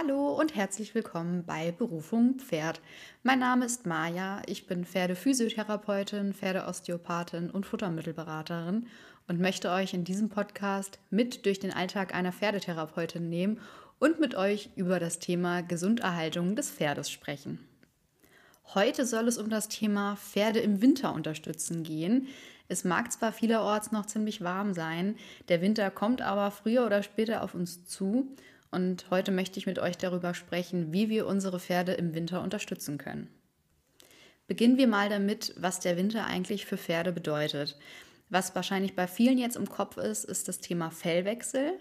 Hallo und herzlich willkommen bei Berufung Pferd. Mein Name ist Maja, ich bin Pferdephysiotherapeutin, Pferdeosteopathin und Futtermittelberaterin und möchte euch in diesem Podcast mit durch den Alltag einer Pferdetherapeutin nehmen und mit euch über das Thema Gesunderhaltung des Pferdes sprechen. Heute soll es um das Thema Pferde im Winter unterstützen gehen. Es mag zwar vielerorts noch ziemlich warm sein, der Winter kommt aber früher oder später auf uns zu und heute möchte ich mit euch darüber sprechen, wie wir unsere Pferde im Winter unterstützen können. Beginnen wir mal damit, was der Winter eigentlich für Pferde bedeutet. Was wahrscheinlich bei vielen jetzt im Kopf ist, ist das Thema Fellwechsel.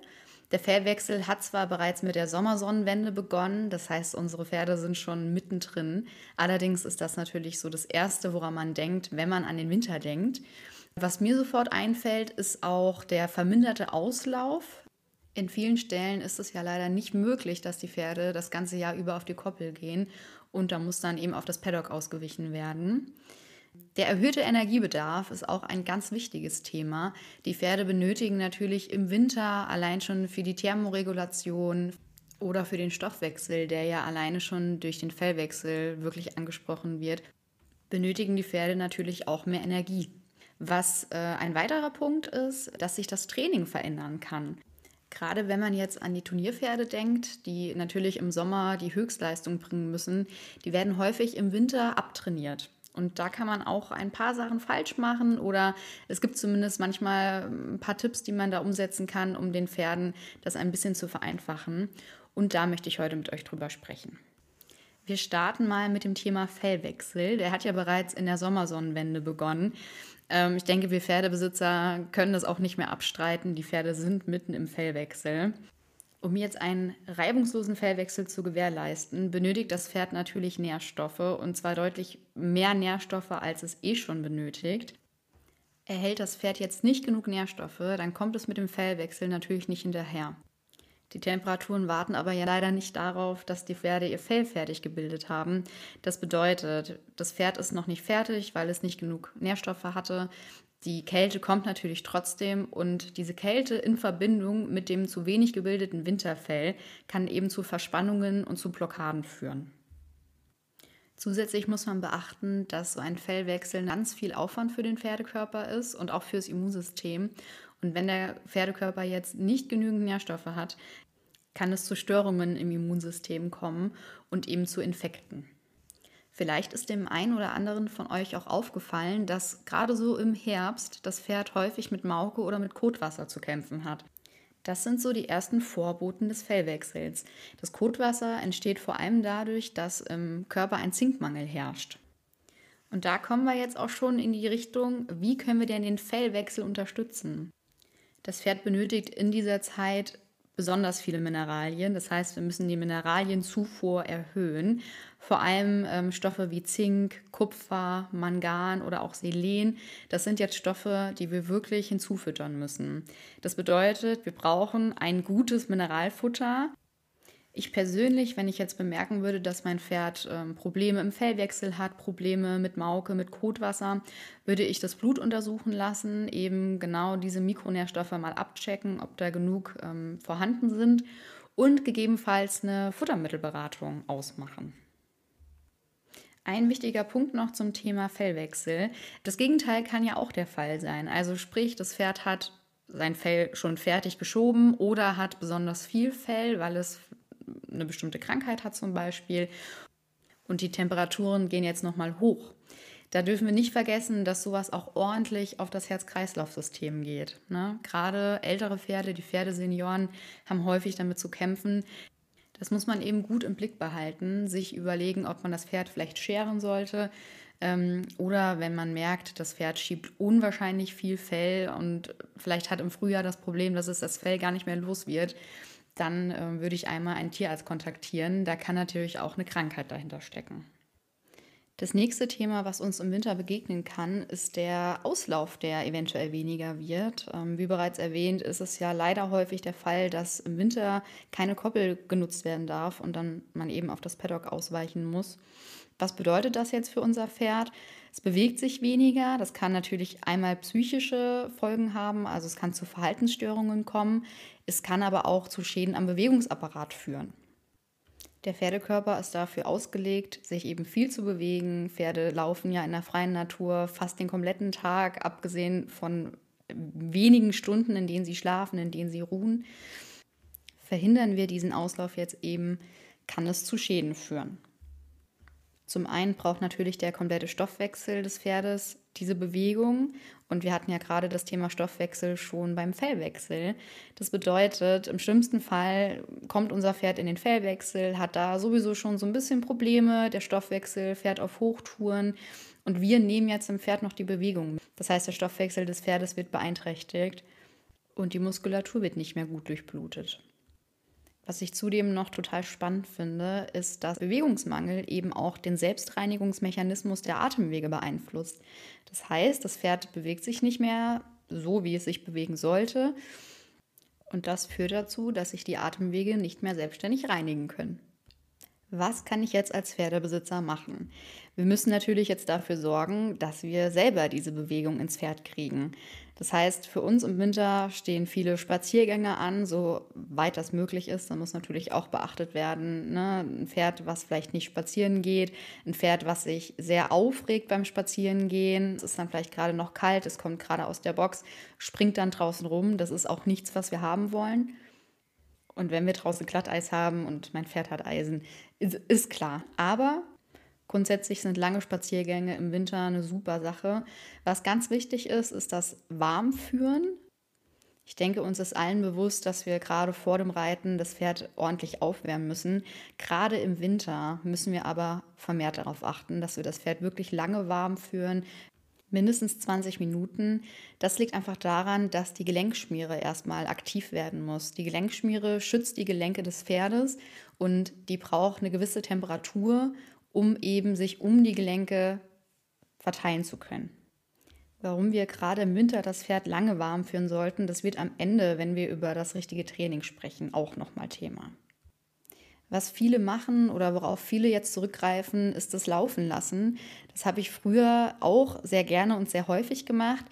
Der Fellwechsel hat zwar bereits mit der Sommersonnenwende begonnen, das heißt, unsere Pferde sind schon mittendrin. Allerdings ist das natürlich so das Erste, woran man denkt, wenn man an den Winter denkt. Was mir sofort einfällt, ist auch der verminderte Auslauf. In vielen Stellen ist es ja leider nicht möglich, dass die Pferde das ganze Jahr über auf die Koppel gehen und da muss dann eben auf das Paddock ausgewichen werden. Der erhöhte Energiebedarf ist auch ein ganz wichtiges Thema. Die Pferde benötigen natürlich im Winter allein schon für die Thermoregulation oder für den Stoffwechsel, der ja alleine schon durch den Fellwechsel wirklich angesprochen wird, benötigen die Pferde natürlich auch mehr Energie. Was äh, ein weiterer Punkt ist, dass sich das Training verändern kann. Gerade wenn man jetzt an die Turnierpferde denkt, die natürlich im Sommer die Höchstleistung bringen müssen, die werden häufig im Winter abtrainiert. Und da kann man auch ein paar Sachen falsch machen oder es gibt zumindest manchmal ein paar Tipps, die man da umsetzen kann, um den Pferden das ein bisschen zu vereinfachen. Und da möchte ich heute mit euch drüber sprechen. Wir starten mal mit dem Thema Fellwechsel. Der hat ja bereits in der Sommersonnenwende begonnen. Ähm, ich denke, wir Pferdebesitzer können das auch nicht mehr abstreiten. Die Pferde sind mitten im Fellwechsel. Um jetzt einen reibungslosen Fellwechsel zu gewährleisten, benötigt das Pferd natürlich Nährstoffe und zwar deutlich mehr Nährstoffe, als es eh schon benötigt. Erhält das Pferd jetzt nicht genug Nährstoffe, dann kommt es mit dem Fellwechsel natürlich nicht hinterher. Die Temperaturen warten aber ja leider nicht darauf, dass die Pferde ihr Fell fertig gebildet haben. Das bedeutet, das Pferd ist noch nicht fertig, weil es nicht genug Nährstoffe hatte. Die Kälte kommt natürlich trotzdem und diese Kälte in Verbindung mit dem zu wenig gebildeten Winterfell kann eben zu Verspannungen und zu Blockaden führen. Zusätzlich muss man beachten, dass so ein Fellwechsel ganz viel Aufwand für den Pferdekörper ist und auch fürs Immunsystem. Und wenn der Pferdekörper jetzt nicht genügend Nährstoffe hat, kann es zu Störungen im Immunsystem kommen und eben zu Infekten. Vielleicht ist dem einen oder anderen von euch auch aufgefallen, dass gerade so im Herbst das Pferd häufig mit Mauke oder mit Kotwasser zu kämpfen hat. Das sind so die ersten Vorboten des Fellwechsels. Das Kotwasser entsteht vor allem dadurch, dass im Körper ein Zinkmangel herrscht. Und da kommen wir jetzt auch schon in die Richtung, wie können wir denn den Fellwechsel unterstützen? Das Pferd benötigt in dieser Zeit besonders viele Mineralien. Das heißt, wir müssen die Mineralienzufuhr erhöhen. Vor allem ähm, Stoffe wie Zink, Kupfer, Mangan oder auch Selen. Das sind jetzt Stoffe, die wir wirklich hinzufüttern müssen. Das bedeutet, wir brauchen ein gutes Mineralfutter, ich persönlich, wenn ich jetzt bemerken würde, dass mein Pferd ähm, Probleme im Fellwechsel hat, Probleme mit Mauke, mit Kotwasser, würde ich das Blut untersuchen lassen, eben genau diese Mikronährstoffe mal abchecken, ob da genug ähm, vorhanden sind und gegebenenfalls eine Futtermittelberatung ausmachen. Ein wichtiger Punkt noch zum Thema Fellwechsel. Das Gegenteil kann ja auch der Fall sein. Also sprich, das Pferd hat sein Fell schon fertig geschoben oder hat besonders viel Fell, weil es eine bestimmte Krankheit hat zum Beispiel und die Temperaturen gehen jetzt nochmal hoch. Da dürfen wir nicht vergessen, dass sowas auch ordentlich auf das Herz-Kreislauf-System geht. Ne? Gerade ältere Pferde, die Pferdesenioren, haben häufig damit zu kämpfen. Das muss man eben gut im Blick behalten, sich überlegen, ob man das Pferd vielleicht scheren sollte. Ähm, oder wenn man merkt, das Pferd schiebt unwahrscheinlich viel Fell und vielleicht hat im Frühjahr das Problem, dass es das Fell gar nicht mehr los wird, dann äh, würde ich einmal einen Tierarzt kontaktieren. Da kann natürlich auch eine Krankheit dahinter stecken. Das nächste Thema, was uns im Winter begegnen kann, ist der Auslauf, der eventuell weniger wird. Ähm, wie bereits erwähnt, ist es ja leider häufig der Fall, dass im Winter keine Koppel genutzt werden darf und dann man eben auf das Paddock ausweichen muss. Was bedeutet das jetzt für unser Pferd? Es bewegt sich weniger. Das kann natürlich einmal psychische Folgen haben, also es kann zu Verhaltensstörungen kommen. Es kann aber auch zu Schäden am Bewegungsapparat führen. Der Pferdekörper ist dafür ausgelegt, sich eben viel zu bewegen. Pferde laufen ja in der freien Natur fast den kompletten Tag, abgesehen von wenigen Stunden, in denen sie schlafen, in denen sie ruhen. Verhindern wir diesen Auslauf jetzt eben, kann es zu Schäden führen. Zum einen braucht natürlich der komplette Stoffwechsel des Pferdes diese Bewegung. Und wir hatten ja gerade das Thema Stoffwechsel schon beim Fellwechsel. Das bedeutet, im schlimmsten Fall kommt unser Pferd in den Fellwechsel, hat da sowieso schon so ein bisschen Probleme. Der Stoffwechsel fährt auf Hochtouren. Und wir nehmen jetzt im Pferd noch die Bewegung. Das heißt, der Stoffwechsel des Pferdes wird beeinträchtigt und die Muskulatur wird nicht mehr gut durchblutet. Was ich zudem noch total spannend finde, ist, dass Bewegungsmangel eben auch den Selbstreinigungsmechanismus der Atemwege beeinflusst. Das heißt, das Pferd bewegt sich nicht mehr so, wie es sich bewegen sollte. Und das führt dazu, dass sich die Atemwege nicht mehr selbstständig reinigen können. Was kann ich jetzt als Pferdebesitzer machen? Wir müssen natürlich jetzt dafür sorgen, dass wir selber diese Bewegung ins Pferd kriegen. Das heißt, für uns im Winter stehen viele Spaziergänge an, soweit das möglich ist. Da muss natürlich auch beachtet werden, ne? ein Pferd, was vielleicht nicht spazieren geht, ein Pferd, was sich sehr aufregt beim Spazierengehen. Es ist dann vielleicht gerade noch kalt, es kommt gerade aus der Box, springt dann draußen rum. Das ist auch nichts, was wir haben wollen. Und wenn wir draußen Glatteis haben und mein Pferd hat Eisen, ist, ist klar. Aber Grundsätzlich sind lange Spaziergänge im Winter eine super Sache. Was ganz wichtig ist, ist das Warmführen. Ich denke, uns ist allen bewusst, dass wir gerade vor dem Reiten das Pferd ordentlich aufwärmen müssen. Gerade im Winter müssen wir aber vermehrt darauf achten, dass wir das Pferd wirklich lange warm führen, mindestens 20 Minuten. Das liegt einfach daran, dass die Gelenkschmiere erstmal aktiv werden muss. Die Gelenkschmiere schützt die Gelenke des Pferdes und die braucht eine gewisse Temperatur, um eben sich um die Gelenke verteilen zu können. Warum wir gerade im Winter das Pferd lange warm führen sollten, das wird am Ende, wenn wir über das richtige Training sprechen, auch nochmal Thema. Was viele machen oder worauf viele jetzt zurückgreifen, ist das Laufen lassen. Das habe ich früher auch sehr gerne und sehr häufig gemacht.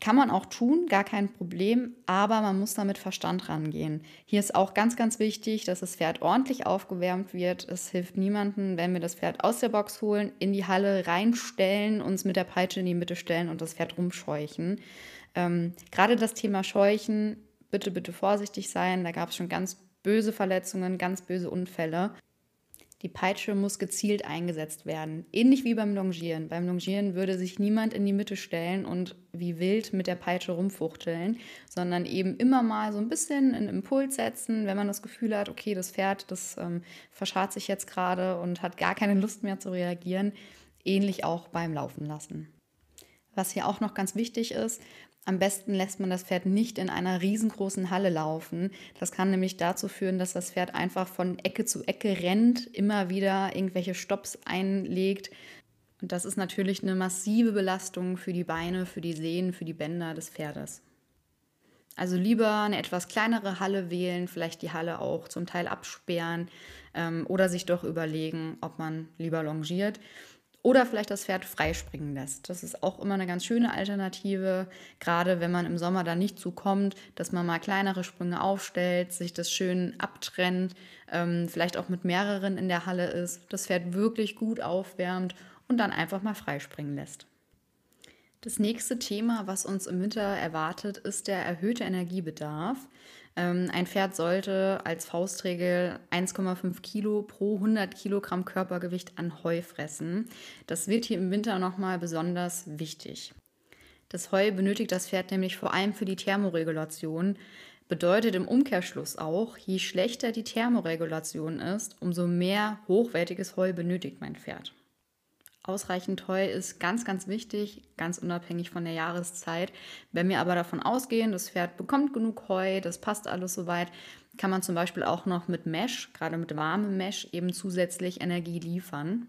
Kann man auch tun, gar kein Problem, aber man muss da mit Verstand rangehen. Hier ist auch ganz, ganz wichtig, dass das Pferd ordentlich aufgewärmt wird. Es hilft niemandem, wenn wir das Pferd aus der Box holen, in die Halle reinstellen, uns mit der Peitsche in die Mitte stellen und das Pferd rumscheuchen. Ähm, Gerade das Thema Scheuchen, bitte, bitte vorsichtig sein. Da gab es schon ganz böse Verletzungen, ganz böse Unfälle. Die Peitsche muss gezielt eingesetzt werden. Ähnlich wie beim Longieren. Beim Longieren würde sich niemand in die Mitte stellen und wie wild mit der Peitsche rumfuchteln, sondern eben immer mal so ein bisschen einen Impuls setzen, wenn man das Gefühl hat, okay, das Pferd, das ähm, verscharrt sich jetzt gerade und hat gar keine Lust mehr zu reagieren. Ähnlich auch beim Laufen lassen. Was hier auch noch ganz wichtig ist, am besten lässt man das Pferd nicht in einer riesengroßen Halle laufen. Das kann nämlich dazu führen, dass das Pferd einfach von Ecke zu Ecke rennt, immer wieder irgendwelche Stops einlegt. Und das ist natürlich eine massive Belastung für die Beine, für die Sehnen, für die Bänder des Pferdes. Also lieber eine etwas kleinere Halle wählen, vielleicht die Halle auch zum Teil absperren ähm, oder sich doch überlegen, ob man lieber longiert. Oder vielleicht das Pferd freispringen lässt. Das ist auch immer eine ganz schöne Alternative, gerade wenn man im Sommer da nicht zukommt, dass man mal kleinere Sprünge aufstellt, sich das schön abtrennt, ähm, vielleicht auch mit mehreren in der Halle ist, das Pferd wirklich gut aufwärmt und dann einfach mal freispringen lässt. Das nächste Thema, was uns im Winter erwartet, ist der erhöhte Energiebedarf. Ähm, ein Pferd sollte als Faustregel 1,5 Kilo pro 100 Kilogramm Körpergewicht an Heu fressen. Das wird hier im Winter nochmal besonders wichtig. Das Heu benötigt das Pferd nämlich vor allem für die Thermoregulation. Bedeutet im Umkehrschluss auch, je schlechter die Thermoregulation ist, umso mehr hochwertiges Heu benötigt mein Pferd. Ausreichend Heu ist ganz, ganz wichtig, ganz unabhängig von der Jahreszeit. Wenn wir aber davon ausgehen, das Pferd bekommt genug Heu, das passt alles soweit, kann man zum Beispiel auch noch mit Mesh, gerade mit warmem Mesh, eben zusätzlich Energie liefern.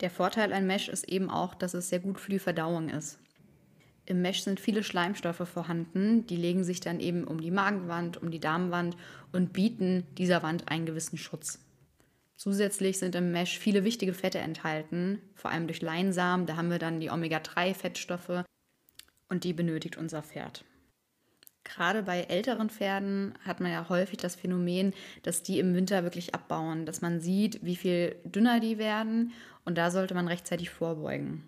Der Vorteil an Mesh ist eben auch, dass es sehr gut für die Verdauung ist. Im Mesh sind viele Schleimstoffe vorhanden, die legen sich dann eben um die Magenwand, um die Darmwand und bieten dieser Wand einen gewissen Schutz. Zusätzlich sind im Mesh viele wichtige Fette enthalten, vor allem durch Leinsamen. Da haben wir dann die Omega-3-Fettstoffe und die benötigt unser Pferd. Gerade bei älteren Pferden hat man ja häufig das Phänomen, dass die im Winter wirklich abbauen, dass man sieht, wie viel dünner die werden und da sollte man rechtzeitig vorbeugen.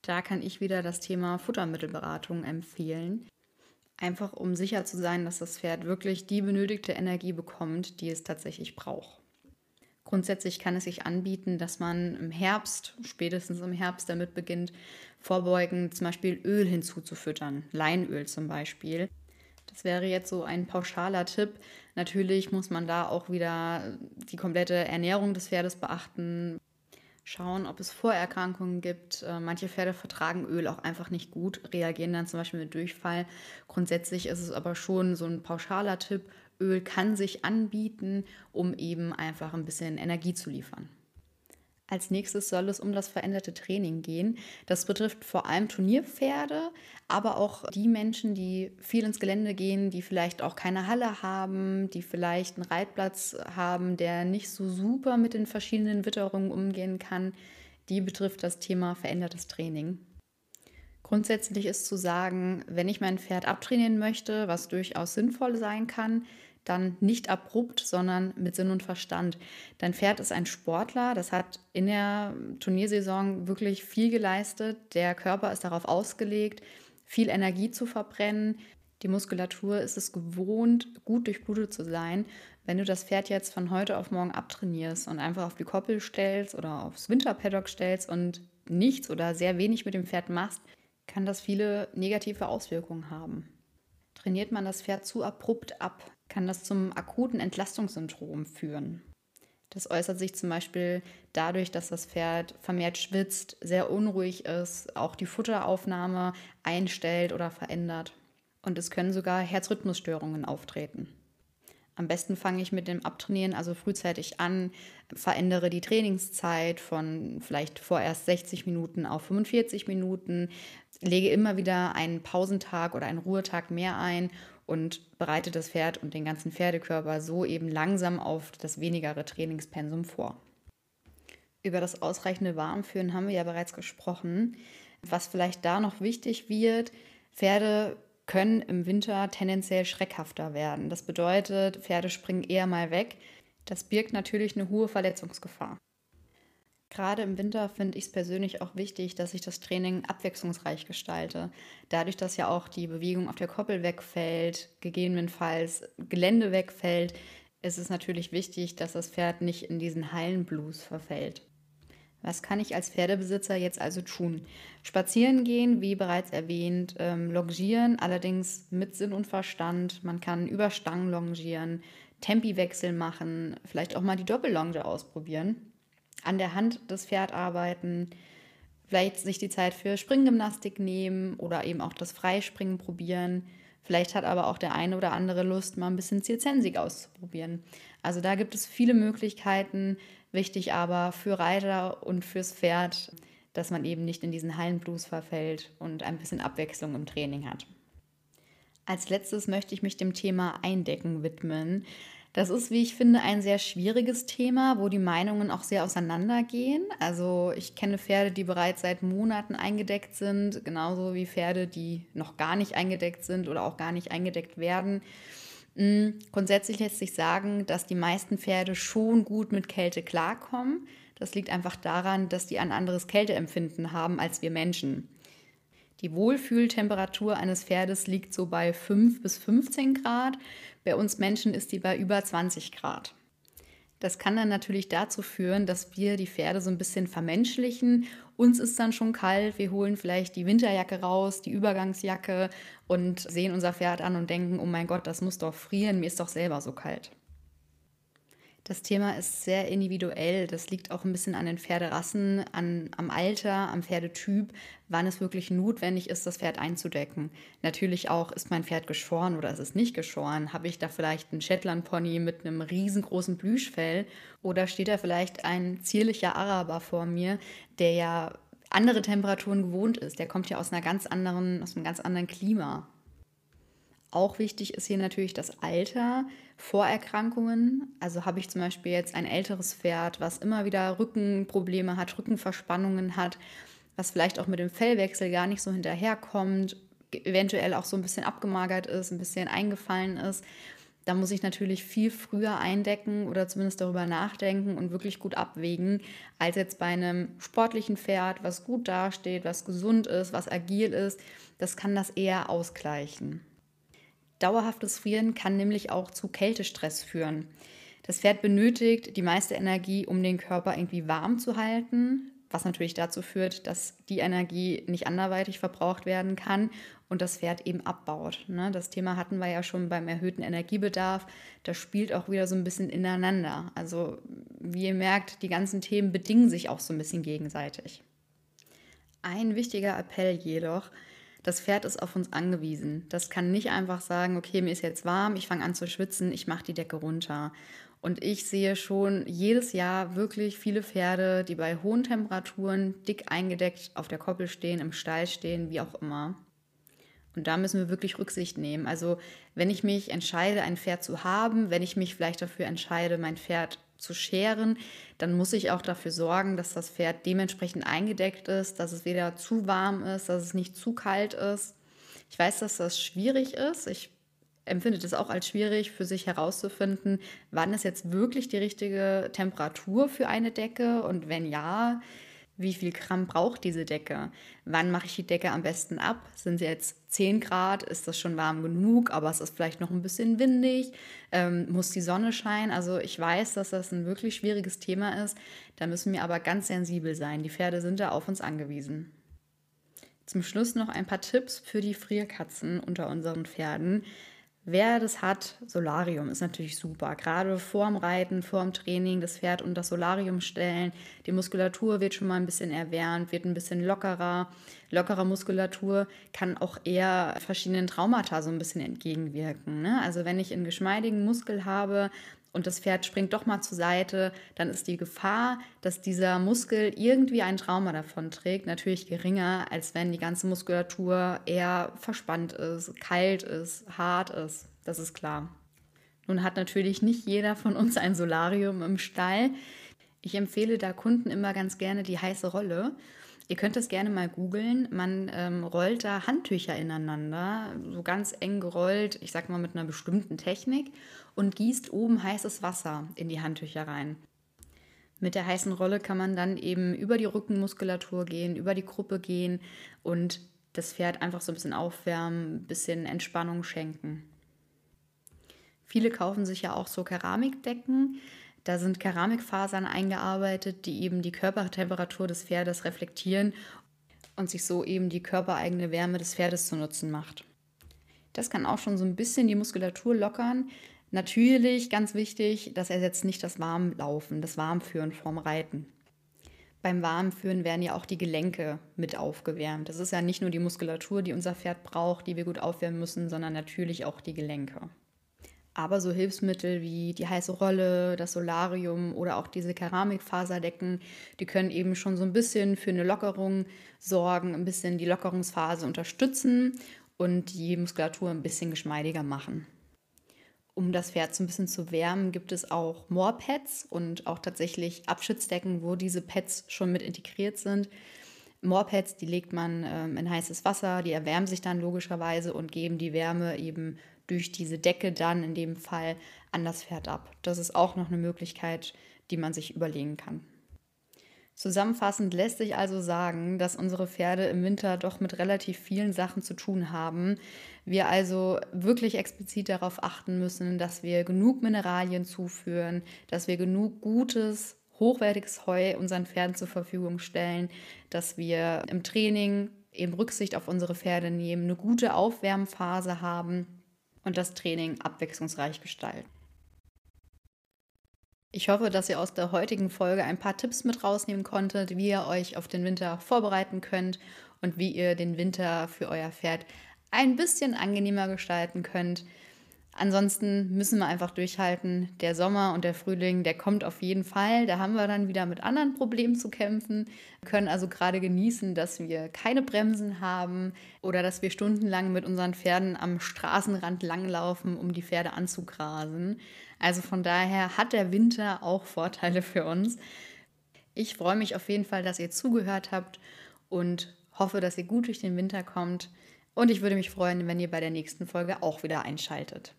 Da kann ich wieder das Thema Futtermittelberatung empfehlen. Einfach um sicher zu sein, dass das Pferd wirklich die benötigte Energie bekommt, die es tatsächlich braucht. Grundsätzlich kann es sich anbieten, dass man im Herbst, spätestens im Herbst damit beginnt, vorbeugend zum Beispiel Öl hinzuzufüttern, Leinöl zum Beispiel. Das wäre jetzt so ein pauschaler Tipp. Natürlich muss man da auch wieder die komplette Ernährung des Pferdes beachten, schauen, ob es Vorerkrankungen gibt. Äh, manche Pferde vertragen Öl auch einfach nicht gut, reagieren dann zum Beispiel mit Durchfall. Grundsätzlich ist es aber schon so ein pauschaler Tipp. Öl kann sich anbieten, um eben einfach ein bisschen Energie zu liefern. Als nächstes soll es um das veränderte Training gehen. Das betrifft vor allem Turnierpferde, aber auch die Menschen, die viel ins Gelände gehen, die vielleicht auch keine Halle haben, die vielleicht einen Reitplatz haben, der nicht so super mit den verschiedenen Witterungen umgehen kann. Die betrifft das Thema verändertes Training. Grundsätzlich ist zu sagen, wenn ich mein Pferd abtrainieren möchte, was durchaus sinnvoll sein kann, dann nicht abrupt, sondern mit Sinn und Verstand. Dein Pferd ist ein Sportler, das hat in der Turniersaison wirklich viel geleistet. Der Körper ist darauf ausgelegt, viel Energie zu verbrennen. Die Muskulatur ist es gewohnt, gut durchblutet zu sein. Wenn du das Pferd jetzt von heute auf morgen abtrainierst und einfach auf die Koppel stellst oder aufs Winterpaddock stellst und nichts oder sehr wenig mit dem Pferd machst, kann das viele negative Auswirkungen haben. Trainiert man das Pferd zu abrupt ab, kann das zum akuten Entlastungssyndrom führen. Das äußert sich zum Beispiel dadurch, dass das Pferd vermehrt schwitzt, sehr unruhig ist, auch die Futteraufnahme einstellt oder verändert. Und es können sogar Herzrhythmusstörungen auftreten. Am besten fange ich mit dem Abtrainieren also frühzeitig an, verändere die Trainingszeit von vielleicht vorerst 60 Minuten auf 45 Minuten, lege immer wieder einen Pausentag oder einen Ruhetag mehr ein und bereite das Pferd und den ganzen Pferdekörper so eben langsam auf das wenigere Trainingspensum vor. Über das ausreichende Warmführen haben wir ja bereits gesprochen. Was vielleicht da noch wichtig wird, Pferde können im Winter tendenziell schreckhafter werden. Das bedeutet, Pferde springen eher mal weg. Das birgt natürlich eine hohe Verletzungsgefahr. Gerade im Winter finde ich es persönlich auch wichtig, dass ich das Training abwechslungsreich gestalte. Dadurch, dass ja auch die Bewegung auf der Koppel wegfällt, gegebenenfalls Gelände wegfällt, ist es natürlich wichtig, dass das Pferd nicht in diesen Hallenblues verfällt. Was kann ich als Pferdebesitzer jetzt also tun? Spazieren gehen, wie bereits erwähnt, ähm, longieren, allerdings mit Sinn und Verstand. Man kann über Stangen longieren, Tempiwechsel machen, vielleicht auch mal die Doppellonge ausprobieren an der Hand des Pferd arbeiten, vielleicht sich die Zeit für Springgymnastik nehmen oder eben auch das Freispringen probieren. Vielleicht hat aber auch der eine oder andere Lust, mal ein bisschen Zielzensig auszuprobieren. Also da gibt es viele Möglichkeiten. Wichtig aber für Reiter und fürs Pferd, dass man eben nicht in diesen Hallenblues verfällt und ein bisschen Abwechslung im Training hat. Als letztes möchte ich mich dem Thema Eindecken widmen. Das ist, wie ich finde, ein sehr schwieriges Thema, wo die Meinungen auch sehr auseinandergehen. Also ich kenne Pferde, die bereits seit Monaten eingedeckt sind, genauso wie Pferde, die noch gar nicht eingedeckt sind oder auch gar nicht eingedeckt werden. Mm, grundsätzlich lässt sich sagen, dass die meisten Pferde schon gut mit Kälte klarkommen. Das liegt einfach daran, dass die ein anderes Kälteempfinden haben als wir Menschen. Die Wohlfühltemperatur eines Pferdes liegt so bei 5 bis 15 Grad. Bei uns Menschen ist die bei über 20 Grad. Das kann dann natürlich dazu führen, dass wir die Pferde so ein bisschen vermenschlichen. Uns ist dann schon kalt, wir holen vielleicht die Winterjacke raus, die Übergangsjacke und sehen unser Pferd an und denken, oh mein Gott, das muss doch frieren, mir ist doch selber so kalt. Das Thema ist sehr individuell. Das liegt auch ein bisschen an den Pferderassen, an, am Alter, am Pferdetyp, wann es wirklich notwendig ist, das Pferd einzudecken. Natürlich auch, ist mein Pferd geschoren oder ist es nicht geschoren? Habe ich da vielleicht einen Shetland-Pony mit einem riesengroßen Plüschfell? Oder steht da vielleicht ein zierlicher Araber vor mir, der ja andere Temperaturen gewohnt ist? Der kommt ja aus einer ganz anderen, aus einem ganz anderen Klima. Auch wichtig ist hier natürlich das Alter, Vorerkrankungen. Also habe ich zum Beispiel jetzt ein älteres Pferd, was immer wieder Rückenprobleme hat, Rückenverspannungen hat, was vielleicht auch mit dem Fellwechsel gar nicht so hinterherkommt, eventuell auch so ein bisschen abgemagert ist, ein bisschen eingefallen ist. Da muss ich natürlich viel früher eindecken oder zumindest darüber nachdenken und wirklich gut abwägen, als jetzt bei einem sportlichen Pferd, was gut dasteht, was gesund ist, was agil ist. Das kann das eher ausgleichen. Dauerhaftes Frieren kann nämlich auch zu Kältestress führen. Das Pferd benötigt die meiste Energie, um den Körper irgendwie warm zu halten, was natürlich dazu führt, dass die Energie nicht anderweitig verbraucht werden kann und das Pferd eben abbaut. Ne? Das Thema hatten wir ja schon beim erhöhten Energiebedarf. Das spielt auch wieder so ein bisschen ineinander. Also wie ihr merkt, die ganzen Themen bedingen sich auch so ein bisschen gegenseitig. Ein wichtiger Appell jedoch, das Pferd ist auf uns angewiesen. Das kann nicht einfach sagen, okay, mir ist jetzt warm, ich fange an zu schwitzen, ich mache die Decke runter. Und ich sehe schon jedes Jahr wirklich viele Pferde, die bei hohen Temperaturen dick eingedeckt auf der Koppel stehen, im Stall stehen, wie auch immer. Und da müssen wir wirklich Rücksicht nehmen. Also wenn ich mich entscheide, ein Pferd zu haben, wenn ich mich vielleicht dafür entscheide, mein Pferd zu scheren, dann muss ich auch dafür sorgen, dass das Pferd dementsprechend eingedeckt ist, dass es weder zu warm ist, dass es nicht zu kalt ist. Ich weiß, dass das schwierig ist. Ich empfindet es auch als schwierig für sich herauszufinden, wann ist jetzt wirklich die richtige Temperatur für eine Decke und wenn ja, wie viel Gramm braucht diese Decke? Wann mache ich die Decke am besten ab? Sind sie jetzt 10 Grad? Ist das schon warm genug? Aber es ist vielleicht noch ein bisschen windig? Ähm, muss die Sonne scheinen? Also ich weiß, dass das ein wirklich schwieriges Thema ist. Da müssen wir aber ganz sensibel sein. Die Pferde sind da auf uns angewiesen. Zum Schluss noch ein paar Tipps für die Frierkatzen unter unseren Pferden. Wer das hat, Solarium ist natürlich super. Gerade vorm Reiten, vorm Training, das Pferd unter das Solarium stellen. Die Muskulatur wird schon mal ein bisschen erwärmt, wird ein bisschen lockerer. Lockerer Muskulatur kann auch eher verschiedenen Traumata so ein bisschen entgegenwirken. Ne? Also wenn ich einen geschmeidigen Muskel habe, und das Pferd springt doch mal zur Seite, dann ist die Gefahr, dass dieser Muskel irgendwie ein Trauma davon trägt, natürlich geringer, als wenn die ganze Muskulatur eher verspannt ist, kalt ist, hart ist. Das ist klar. Nun hat natürlich nicht jeder von uns ein Solarium im Stall. Ich empfehle da Kunden immer ganz gerne die heiße Rolle. Ihr könnt es gerne mal googeln. Man ähm, rollt da Handtücher ineinander, so ganz eng gerollt, ich sag mal mit einer bestimmten Technik und gießt oben heißes Wasser in die Handtücher rein. Mit der heißen Rolle kann man dann eben über die Rückenmuskulatur gehen, über die Gruppe gehen und das Pferd einfach so ein bisschen aufwärmen, ein bisschen Entspannung schenken. Viele kaufen sich ja auch so Keramikdecken. Da sind Keramikfasern eingearbeitet, die eben die Körpertemperatur des Pferdes reflektieren und sich so eben die körpereigene Wärme des Pferdes zu Nutzen macht. Das kann auch schon so ein bisschen die Muskulatur lockern. Natürlich, ganz wichtig, das ersetzt nicht das Warmlaufen, das Warmführen vorm Reiten. Beim Warmführen werden ja auch die Gelenke mit aufgewärmt. Das ist ja nicht nur die Muskulatur, die unser Pferd braucht, die wir gut aufwärmen müssen, sondern natürlich auch die Gelenke. Aber so Hilfsmittel wie die heiße Rolle, das Solarium oder auch diese Keramikfaserdecken, die können eben schon so ein bisschen für eine Lockerung sorgen, ein bisschen die Lockerungsphase unterstützen und die Muskulatur ein bisschen geschmeidiger machen. Um das Pferd so ein bisschen zu wärmen, gibt es auch Moorpads und auch tatsächlich Abschützdecken, wo diese Pads schon mit integriert sind. Moorpads, die legt man ähm, in heißes Wasser, die erwärmen sich dann logischerweise und geben die Wärme eben durch diese Decke dann in dem Fall an das Pferd ab. Das ist auch noch eine Möglichkeit, die man sich überlegen kann. Zusammenfassend lässt sich also sagen, dass unsere Pferde im Winter doch mit relativ vielen Sachen zu tun haben. Wir also wirklich explizit darauf achten müssen, dass wir genug Mineralien zuführen, dass wir genug gutes, hochwertiges Heu unseren Pferden zur Verfügung stellen, dass wir im Training eben Rücksicht auf unsere Pferde nehmen, eine gute Aufwärmphase haben und das Training abwechslungsreich gestalten. Ich hoffe, dass ihr aus der heutigen Folge ein paar Tipps mit rausnehmen konntet, wie ihr euch auf den Winter vorbereiten könnt und wie ihr den Winter für euer Pferd ein bisschen angenehmer gestalten könnt. Ansonsten müssen wir einfach durchhalten. Der Sommer und der Frühling, der kommt auf jeden Fall. Da haben wir dann wieder mit anderen Problemen zu kämpfen. Wir können also gerade genießen, dass wir keine Bremsen haben oder dass wir stundenlang mit unseren Pferden am Straßenrand langlaufen, um die Pferde anzugrasen. Also von daher hat der Winter auch Vorteile für uns. Ich freue mich auf jeden Fall, dass ihr zugehört habt und hoffe, dass ihr gut durch den Winter kommt. Und ich würde mich freuen, wenn ihr bei der nächsten Folge auch wieder einschaltet.